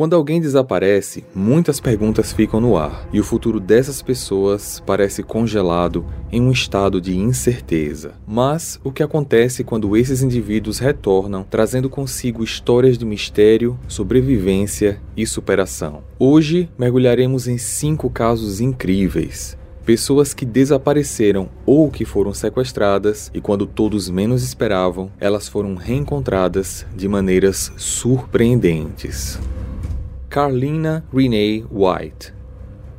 Quando alguém desaparece, muitas perguntas ficam no ar e o futuro dessas pessoas parece congelado em um estado de incerteza. Mas o que acontece quando esses indivíduos retornam, trazendo consigo histórias de mistério, sobrevivência e superação? Hoje mergulharemos em cinco casos incríveis pessoas que desapareceram ou que foram sequestradas e quando todos menos esperavam, elas foram reencontradas de maneiras surpreendentes. Carlina Renee White.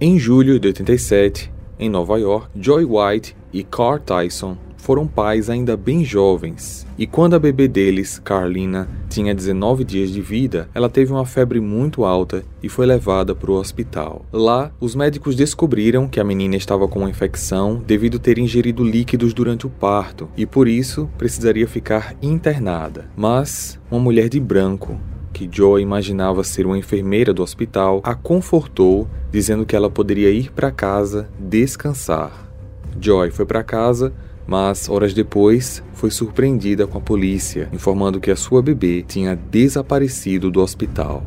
Em julho de 87, em Nova York, Joy White e Carl Tyson foram pais ainda bem jovens, e quando a bebê deles, Carlina, tinha 19 dias de vida, ela teve uma febre muito alta e foi levada para o hospital. Lá, os médicos descobriram que a menina estava com uma infecção devido ter ingerido líquidos durante o parto e por isso precisaria ficar internada. Mas uma mulher de branco que Joy imaginava ser uma enfermeira do hospital, a confortou, dizendo que ela poderia ir para casa descansar. Joy foi para casa, mas horas depois foi surpreendida com a polícia, informando que a sua bebê tinha desaparecido do hospital.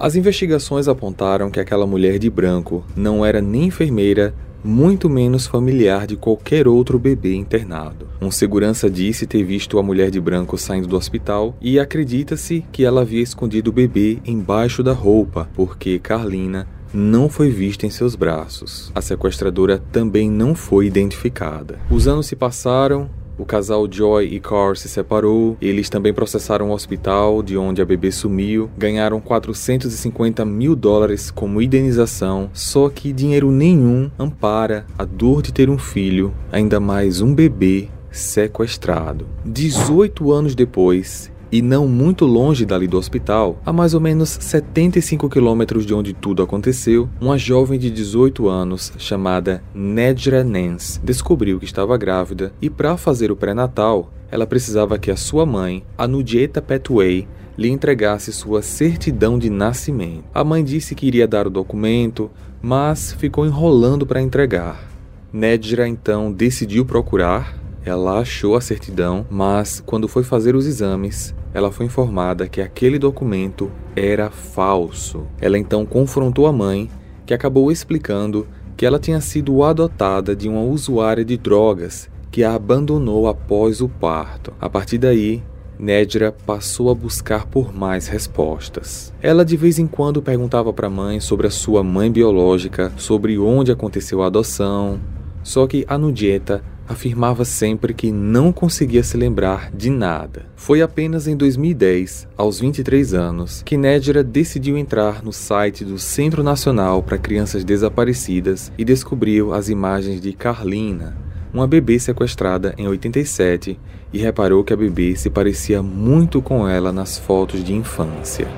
As investigações apontaram que aquela mulher de branco não era nem enfermeira muito menos familiar de qualquer outro bebê internado. Um segurança disse ter visto a mulher de branco saindo do hospital e acredita-se que ela havia escondido o bebê embaixo da roupa, porque Carlina não foi vista em seus braços. A sequestradora também não foi identificada. Os anos se passaram o casal Joy e Carl se separou, eles também processaram o hospital de onde a bebê sumiu, ganharam 450 mil dólares como indenização, só que dinheiro nenhum ampara a dor de ter um filho, ainda mais um bebê sequestrado. 18 anos depois, e não muito longe dali do hospital, a mais ou menos 75 quilômetros de onde tudo aconteceu, uma jovem de 18 anos chamada Nedra Nance descobriu que estava grávida e para fazer o pré-natal, ela precisava que a sua mãe, a Nudieta Petway, lhe entregasse sua certidão de nascimento. A mãe disse que iria dar o documento, mas ficou enrolando para entregar. Nedra então decidiu procurar ela achou a certidão, mas quando foi fazer os exames, ela foi informada que aquele documento era falso. Ela então confrontou a mãe, que acabou explicando que ela tinha sido adotada de uma usuária de drogas que a abandonou após o parto. A partir daí, Nedra passou a buscar por mais respostas. Ela de vez em quando perguntava para a mãe sobre a sua mãe biológica, sobre onde aconteceu a adoção. Só que a Nudieta afirmava sempre que não conseguia se lembrar de nada. Foi apenas em 2010, aos 23 anos, que Nedra decidiu entrar no site do Centro Nacional para Crianças Desaparecidas e descobriu as imagens de Carlina, uma bebê sequestrada em 87, e reparou que a bebê se parecia muito com ela nas fotos de infância.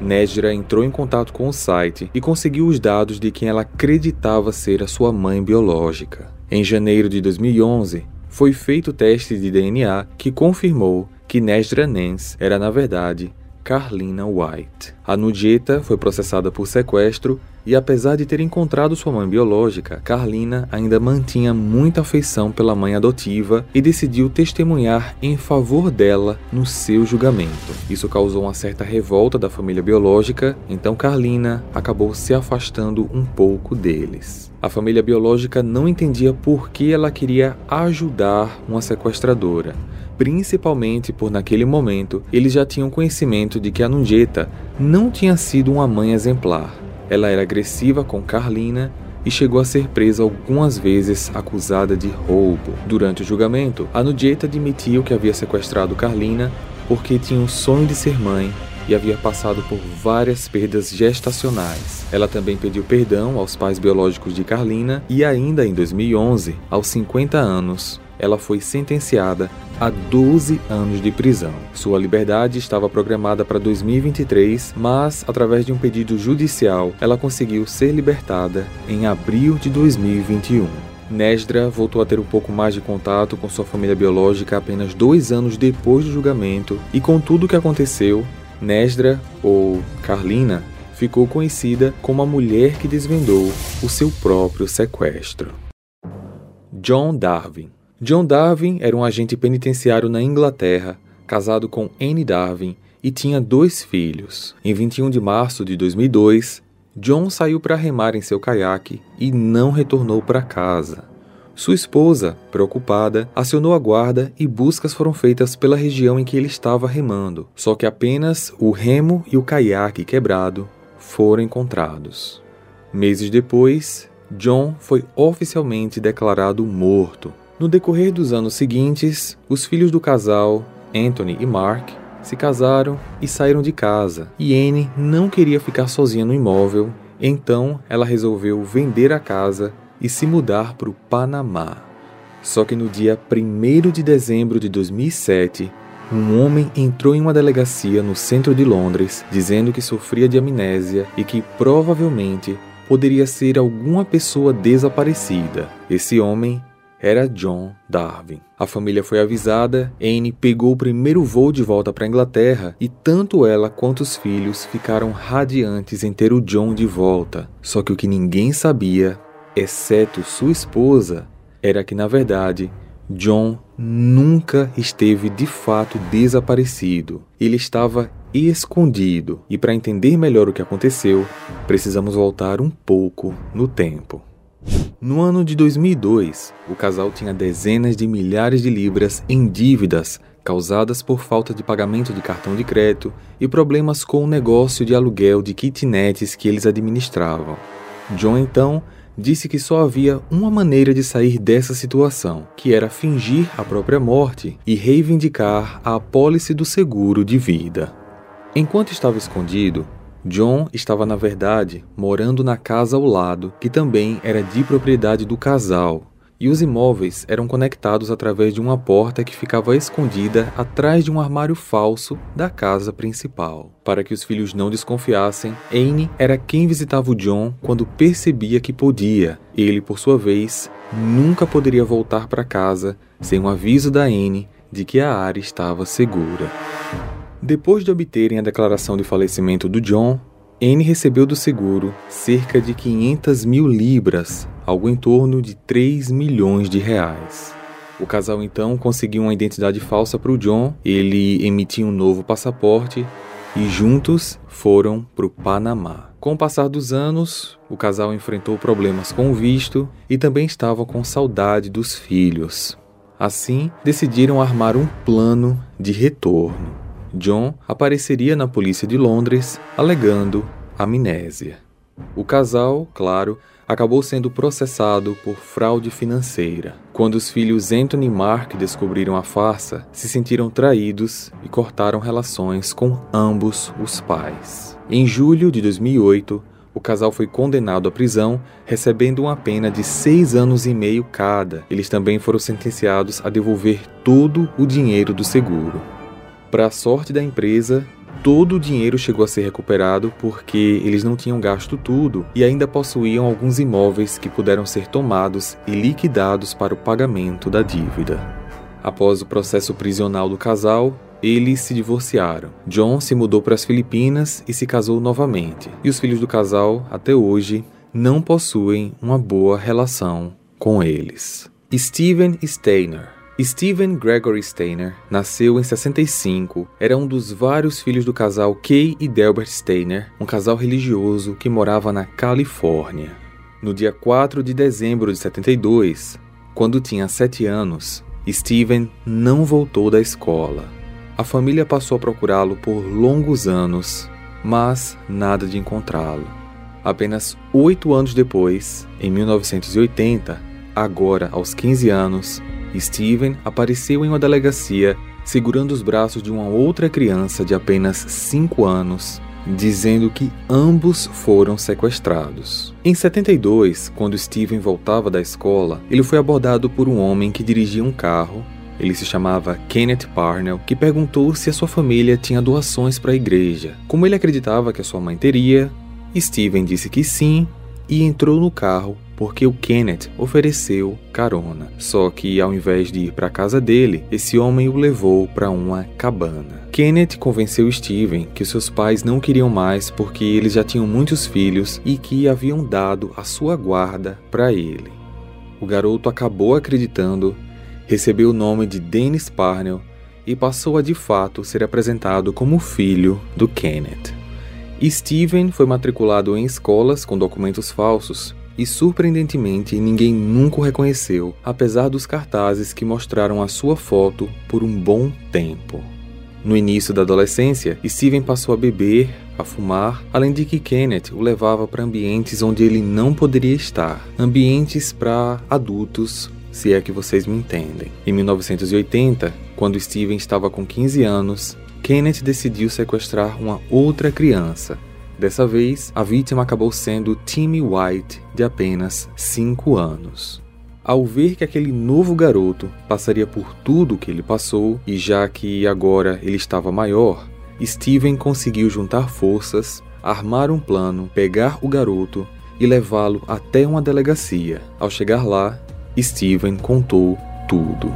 Nedra entrou em contato com o site e conseguiu os dados de quem ela acreditava ser a sua mãe biológica. Em janeiro de 2011, foi feito o teste de DNA que confirmou que Nesdra Nance era, na verdade, Carlina White. A Nudieta foi processada por sequestro e, apesar de ter encontrado sua mãe biológica, Carlina ainda mantinha muita afeição pela mãe adotiva e decidiu testemunhar em favor dela no seu julgamento. Isso causou uma certa revolta da família biológica, então Carlina acabou se afastando um pouco deles. A família biológica não entendia por que ela queria ajudar uma sequestradora, principalmente por naquele momento eles já tinham conhecimento de que a Nunjeta não tinha sido uma mãe exemplar. Ela era agressiva com Carlina e chegou a ser presa algumas vezes acusada de roubo. Durante o julgamento, a Nunjeta admitiu que havia sequestrado Carlina porque tinha o sonho de ser mãe e havia passado por várias perdas gestacionais. Ela também pediu perdão aos pais biológicos de Carlina e ainda em 2011, aos 50 anos, ela foi sentenciada a 12 anos de prisão. Sua liberdade estava programada para 2023, mas através de um pedido judicial, ela conseguiu ser libertada em abril de 2021. Nesdra voltou a ter um pouco mais de contato com sua família biológica apenas dois anos depois do julgamento, e com tudo o que aconteceu, Nesdra, ou Carlina, ficou conhecida como a mulher que desvendou o seu próprio sequestro. John Darwin John Darwin era um agente penitenciário na Inglaterra, casado com Anne Darwin e tinha dois filhos. Em 21 de março de 2002, John saiu para remar em seu caiaque e não retornou para casa. Sua esposa, preocupada, acionou a guarda e buscas foram feitas pela região em que ele estava remando. Só que apenas o remo e o caiaque quebrado foram encontrados. Meses depois, John foi oficialmente declarado morto. No decorrer dos anos seguintes, os filhos do casal, Anthony e Mark, se casaram e saíram de casa. E Anne não queria ficar sozinha no imóvel, então ela resolveu vender a casa e se mudar para o Panamá. Só que no dia 1 de dezembro de 2007, um homem entrou em uma delegacia no centro de Londres dizendo que sofria de amnésia e que provavelmente poderia ser alguma pessoa desaparecida. Esse homem era John Darwin. A família foi avisada, Anne pegou o primeiro voo de volta para a Inglaterra e tanto ela quanto os filhos ficaram radiantes em ter o John de volta. Só que o que ninguém sabia, exceto sua esposa, era que na verdade John nunca esteve de fato desaparecido. Ele estava escondido. E para entender melhor o que aconteceu, precisamos voltar um pouco no tempo. No ano de 2002, o casal tinha dezenas de milhares de libras em dívidas causadas por falta de pagamento de cartão de crédito e problemas com o negócio de aluguel de kitnets que eles administravam. John então disse que só havia uma maneira de sair dessa situação, que era fingir a própria morte e reivindicar a apólice do seguro de vida. Enquanto estava escondido, John estava, na verdade, morando na casa ao lado, que também era de propriedade do casal, e os imóveis eram conectados através de uma porta que ficava escondida atrás de um armário falso da casa principal. Para que os filhos não desconfiassem, Anne era quem visitava o John quando percebia que podia. Ele, por sua vez, nunca poderia voltar para casa sem um aviso da Anne de que a área estava segura. Depois de obterem a declaração de falecimento do John, Anne recebeu do seguro cerca de 500 mil libras, algo em torno de 3 milhões de reais. O casal então conseguiu uma identidade falsa para o John, ele emitiu um novo passaporte e juntos foram para o Panamá. Com o passar dos anos, o casal enfrentou problemas com o visto e também estava com saudade dos filhos. Assim, decidiram armar um plano de retorno. John apareceria na polícia de Londres alegando amnésia. O casal, claro, acabou sendo processado por fraude financeira. Quando os filhos Anthony e Mark descobriram a farsa, se sentiram traídos e cortaram relações com ambos os pais. Em julho de 2008, o casal foi condenado à prisão, recebendo uma pena de seis anos e meio cada. Eles também foram sentenciados a devolver todo o dinheiro do seguro. Para a sorte da empresa, todo o dinheiro chegou a ser recuperado porque eles não tinham gasto tudo e ainda possuíam alguns imóveis que puderam ser tomados e liquidados para o pagamento da dívida. Após o processo prisional do casal, eles se divorciaram. John se mudou para as Filipinas e se casou novamente. E os filhos do casal, até hoje, não possuem uma boa relação com eles. Steven Steiner Stephen Gregory Steiner nasceu em 65, era um dos vários filhos do casal Kay e Delbert Steiner, um casal religioso que morava na Califórnia. No dia 4 de dezembro de 72, quando tinha 7 anos, Stephen não voltou da escola. A família passou a procurá-lo por longos anos, mas nada de encontrá-lo. Apenas oito anos depois, em 1980, agora aos 15 anos, Steven apareceu em uma delegacia segurando os braços de uma outra criança de apenas 5 anos, dizendo que ambos foram sequestrados. Em 72, quando Steven voltava da escola, ele foi abordado por um homem que dirigia um carro. Ele se chamava Kenneth Parnell, que perguntou se a sua família tinha doações para a igreja. Como ele acreditava que a sua mãe teria, Steven disse que sim e entrou no carro porque o Kenneth ofereceu carona. Só que ao invés de ir para a casa dele, esse homem o levou para uma cabana. Kenneth convenceu Steven que seus pais não queriam mais porque eles já tinham muitos filhos e que haviam dado a sua guarda para ele. O garoto acabou acreditando, recebeu o nome de Dennis Parnell e passou a de fato ser apresentado como filho do Kenneth. Steven foi matriculado em escolas com documentos falsos e, surpreendentemente, ninguém nunca o reconheceu, apesar dos cartazes que mostraram a sua foto por um bom tempo. No início da adolescência, Steven passou a beber, a fumar, além de que Kenneth o levava para ambientes onde ele não poderia estar ambientes para adultos, se é que vocês me entendem. Em 1980, quando Steven estava com 15 anos, Kenneth decidiu sequestrar uma outra criança. Dessa vez, a vítima acabou sendo Timmy White, de apenas 5 anos. Ao ver que aquele novo garoto passaria por tudo o que ele passou, e já que agora ele estava maior, Steven conseguiu juntar forças, armar um plano, pegar o garoto e levá-lo até uma delegacia. Ao chegar lá, Steven contou tudo.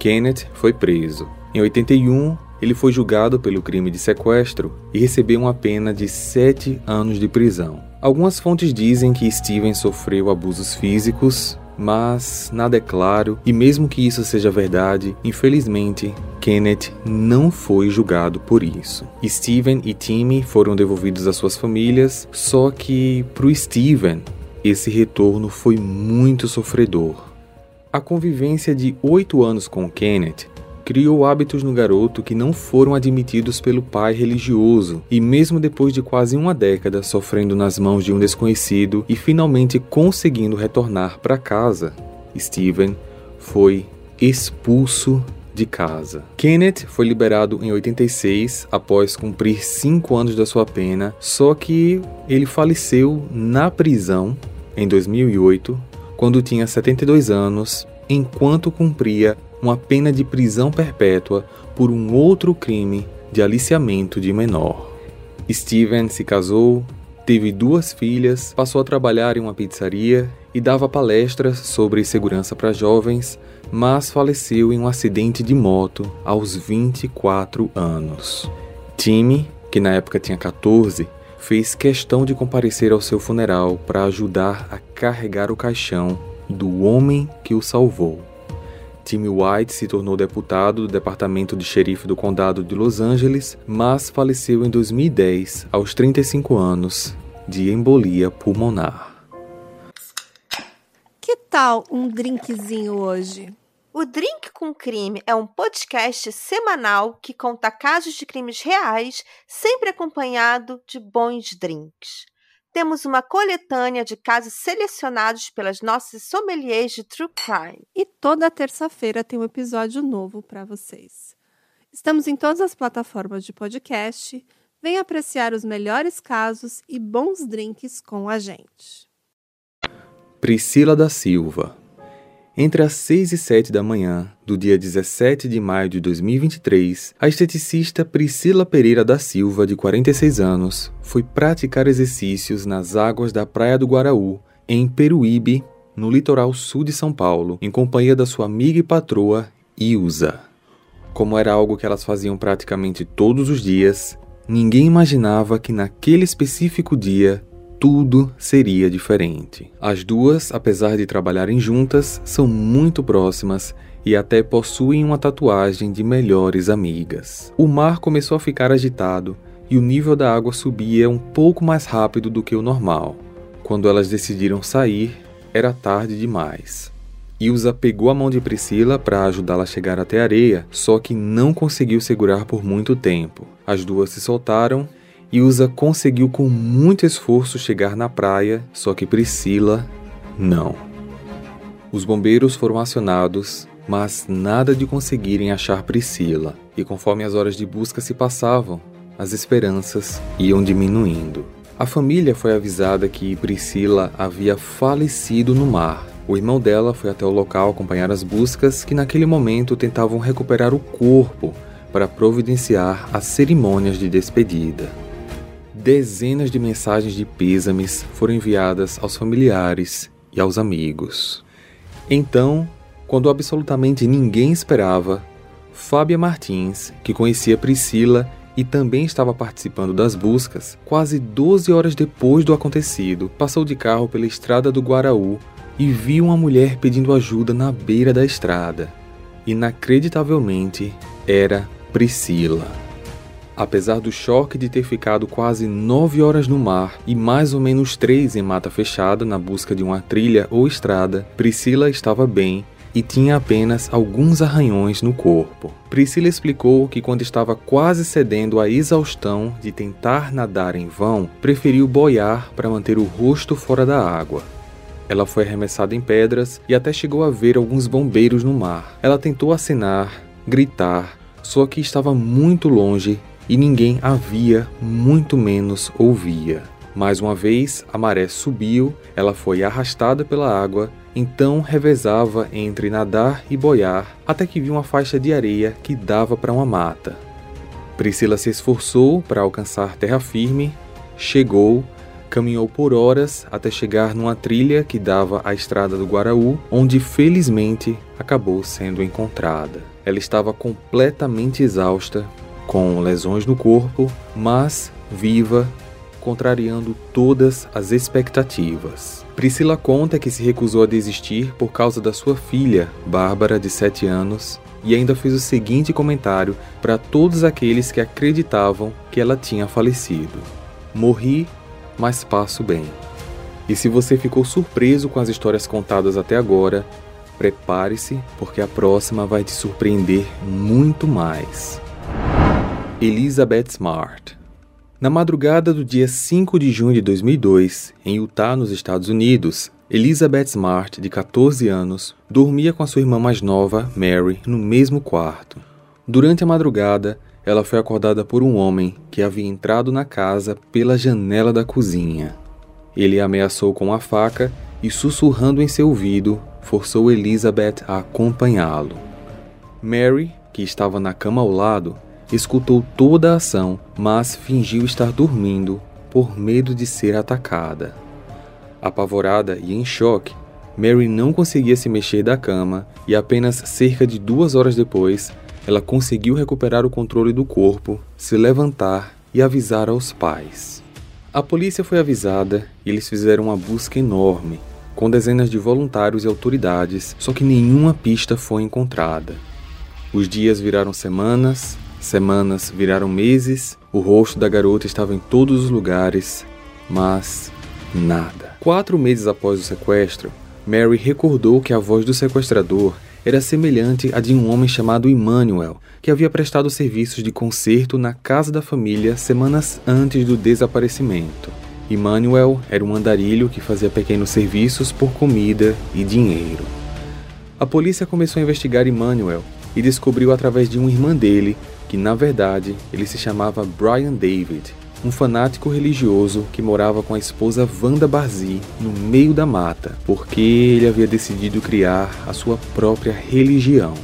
Kenneth foi preso. Em 81, ele foi julgado pelo crime de sequestro e recebeu uma pena de sete anos de prisão. Algumas fontes dizem que Steven sofreu abusos físicos, mas nada é claro, e mesmo que isso seja verdade, infelizmente, Kenneth não foi julgado por isso. Steven e Timmy foram devolvidos às suas famílias, só que pro Steven, esse retorno foi muito sofredor. A convivência de oito anos com Kenneth criou hábitos no garoto que não foram admitidos pelo pai religioso, e mesmo depois de quase uma década sofrendo nas mãos de um desconhecido e finalmente conseguindo retornar para casa, Steven foi expulso de casa. Kenneth foi liberado em 86 após cumprir cinco anos da sua pena, só que ele faleceu na prisão em 2008, quando tinha 72 anos, enquanto cumpria uma pena de prisão perpétua por um outro crime de aliciamento de menor. Steven se casou, teve duas filhas, passou a trabalhar em uma pizzaria e dava palestras sobre segurança para jovens, mas faleceu em um acidente de moto aos 24 anos. Timmy, que na época tinha 14, fez questão de comparecer ao seu funeral para ajudar a carregar o caixão do homem que o salvou. Timmy White se tornou deputado do Departamento de Xerife do Condado de Los Angeles, mas faleceu em 2010, aos 35 anos, de embolia pulmonar. Que tal um drinkzinho hoje? O Drink com Crime é um podcast semanal que conta casos de crimes reais, sempre acompanhado de bons drinks temos uma coletânea de casos selecionados pelas nossas sommeliers de True Crime. E toda terça-feira tem um episódio novo para vocês. Estamos em todas as plataformas de podcast. Venha apreciar os melhores casos e bons drinks com a gente. Priscila da Silva entre as 6 e 7 da manhã do dia 17 de maio de 2023, a esteticista Priscila Pereira da Silva, de 46 anos, foi praticar exercícios nas águas da Praia do Guaraú, em Peruíbe, no litoral sul de São Paulo, em companhia da sua amiga e patroa, Ilza. Como era algo que elas faziam praticamente todos os dias, ninguém imaginava que naquele específico dia tudo seria diferente. As duas, apesar de trabalharem juntas, são muito próximas e até possuem uma tatuagem de melhores amigas. O mar começou a ficar agitado e o nível da água subia um pouco mais rápido do que o normal. Quando elas decidiram sair, era tarde demais. Ilza pegou a mão de Priscila para ajudá-la a chegar até a areia, só que não conseguiu segurar por muito tempo. As duas se soltaram Ilza conseguiu com muito esforço chegar na praia, só que Priscila não. Os bombeiros foram acionados, mas nada de conseguirem achar Priscila, e conforme as horas de busca se passavam, as esperanças iam diminuindo. A família foi avisada que Priscila havia falecido no mar. O irmão dela foi até o local acompanhar as buscas, que naquele momento tentavam recuperar o corpo para providenciar as cerimônias de despedida dezenas de mensagens de pêsames foram enviadas aos familiares e aos amigos. Então, quando absolutamente ninguém esperava, Fábia Martins, que conhecia Priscila e também estava participando das buscas, quase 12 horas depois do acontecido, passou de carro pela estrada do Guaraú e viu uma mulher pedindo ajuda na beira da estrada. Inacreditavelmente, era Priscila. Apesar do choque de ter ficado quase nove horas no mar e mais ou menos três em mata fechada na busca de uma trilha ou estrada, Priscila estava bem e tinha apenas alguns arranhões no corpo. Priscila explicou que, quando estava quase cedendo à exaustão de tentar nadar em vão, preferiu boiar para manter o rosto fora da água. Ela foi arremessada em pedras e até chegou a ver alguns bombeiros no mar. Ela tentou acenar, gritar, só que estava muito longe e ninguém a via, muito menos ouvia. Mais uma vez, a maré subiu, ela foi arrastada pela água, então revezava entre nadar e boiar até que viu uma faixa de areia que dava para uma mata. Priscila se esforçou para alcançar terra firme, chegou, caminhou por horas até chegar numa trilha que dava à estrada do Guaraú, onde felizmente acabou sendo encontrada. Ela estava completamente exausta, com lesões no corpo, mas viva contrariando todas as expectativas. Priscila conta que se recusou a desistir por causa da sua filha, Bárbara, de 7 anos, e ainda fez o seguinte comentário para todos aqueles que acreditavam que ela tinha falecido: Morri, mas passo bem. E se você ficou surpreso com as histórias contadas até agora, prepare-se, porque a próxima vai te surpreender muito mais. Elizabeth Smart na madrugada do dia 5 de junho de 2002, em Utah, nos Estados Unidos, Elizabeth Smart, de 14 anos, dormia com a sua irmã mais nova, Mary, no mesmo quarto. Durante a madrugada, ela foi acordada por um homem que havia entrado na casa pela janela da cozinha. Ele a ameaçou com uma faca e, sussurrando em seu ouvido, forçou Elizabeth a acompanhá-lo. Mary, que estava na cama ao lado, escutou toda a ação, mas fingiu estar dormindo por medo de ser atacada. Apavorada e em choque, Mary não conseguia se mexer da cama e apenas cerca de duas horas depois, ela conseguiu recuperar o controle do corpo, se levantar e avisar aos pais. A polícia foi avisada e eles fizeram uma busca enorme, com dezenas de voluntários e autoridades, só que nenhuma pista foi encontrada. Os dias viraram semanas Semanas viraram meses, o rosto da garota estava em todos os lugares, mas nada. Quatro meses após o sequestro, Mary recordou que a voz do sequestrador era semelhante à de um homem chamado Emmanuel, que havia prestado serviços de conserto na casa da família semanas antes do desaparecimento. Emmanuel era um andarilho que fazia pequenos serviços por comida e dinheiro. A polícia começou a investigar Emmanuel e descobriu através de uma irmã dele que na verdade ele se chamava Brian David, um fanático religioso que morava com a esposa Wanda Barzi no meio da mata, porque ele havia decidido criar a sua própria religião.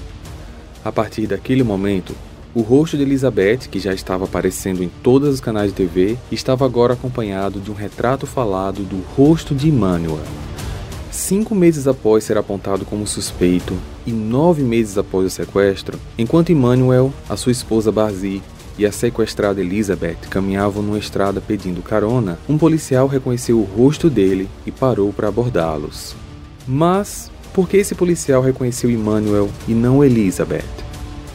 A partir daquele momento, o rosto de Elizabeth, que já estava aparecendo em todos os canais de TV, estava agora acompanhado de um retrato falado do rosto de Emmanuel. Cinco meses após ser apontado como suspeito e nove meses após o sequestro, enquanto Emmanuel, a sua esposa Barzi e a sequestrada Elizabeth caminhavam numa estrada pedindo carona, um policial reconheceu o rosto dele e parou para abordá-los. Mas por que esse policial reconheceu Emmanuel e não Elizabeth?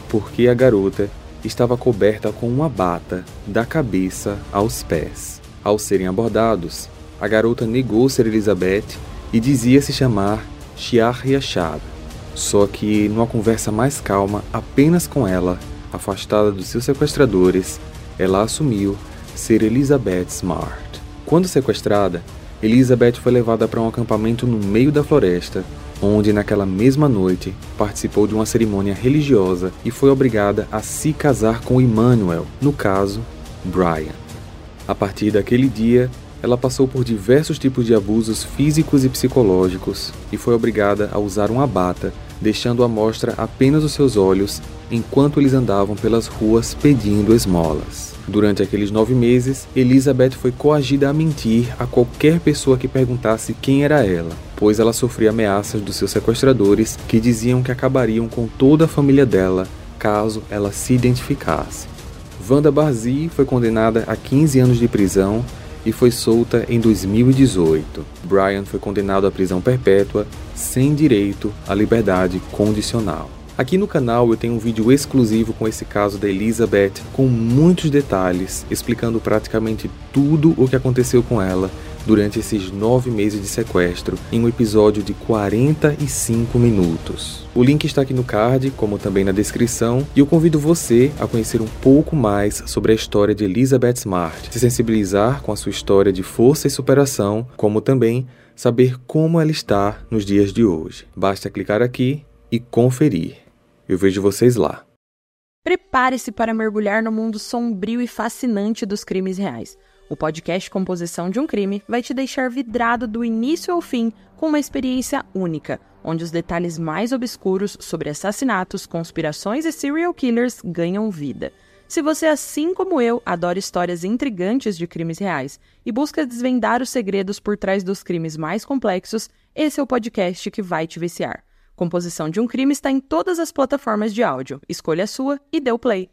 Porque a garota estava coberta com uma bata da cabeça aos pés. Ao serem abordados, a garota negou ser Elizabeth e dizia se chamar Chiar Riachado. Só que, numa conversa mais calma, apenas com ela, afastada dos seus sequestradores, ela assumiu ser Elizabeth Smart. Quando sequestrada, Elizabeth foi levada para um acampamento no meio da floresta, onde naquela mesma noite participou de uma cerimônia religiosa e foi obrigada a se casar com Emmanuel, no caso, Brian. A partir daquele dia, ela passou por diversos tipos de abusos físicos e psicológicos e foi obrigada a usar uma bata, deixando à mostra apenas os seus olhos enquanto eles andavam pelas ruas pedindo esmolas. Durante aqueles nove meses, Elizabeth foi coagida a mentir a qualquer pessoa que perguntasse quem era ela, pois ela sofria ameaças dos seus sequestradores que diziam que acabariam com toda a família dela caso ela se identificasse. Wanda Barzi foi condenada a 15 anos de prisão e foi solta em 2018. Brian foi condenado à prisão perpétua sem direito à liberdade condicional. Aqui no canal eu tenho um vídeo exclusivo com esse caso da Elizabeth, com muitos detalhes, explicando praticamente tudo o que aconteceu com ela durante esses nove meses de sequestro, em um episódio de 45 minutos. O link está aqui no card, como também na descrição, e eu convido você a conhecer um pouco mais sobre a história de Elizabeth Smart, se sensibilizar com a sua história de força e superação, como também saber como ela está nos dias de hoje. Basta clicar aqui e conferir. Eu vejo vocês lá. Prepare-se para mergulhar no mundo sombrio e fascinante dos crimes reais. O podcast Composição de um Crime vai te deixar vidrado do início ao fim com uma experiência única, onde os detalhes mais obscuros sobre assassinatos, conspirações e serial killers ganham vida. Se você, assim como eu, adora histórias intrigantes de crimes reais e busca desvendar os segredos por trás dos crimes mais complexos, esse é o podcast que vai te viciar. Composição de um Crime está em todas as plataformas de áudio. Escolha a sua e dê o play.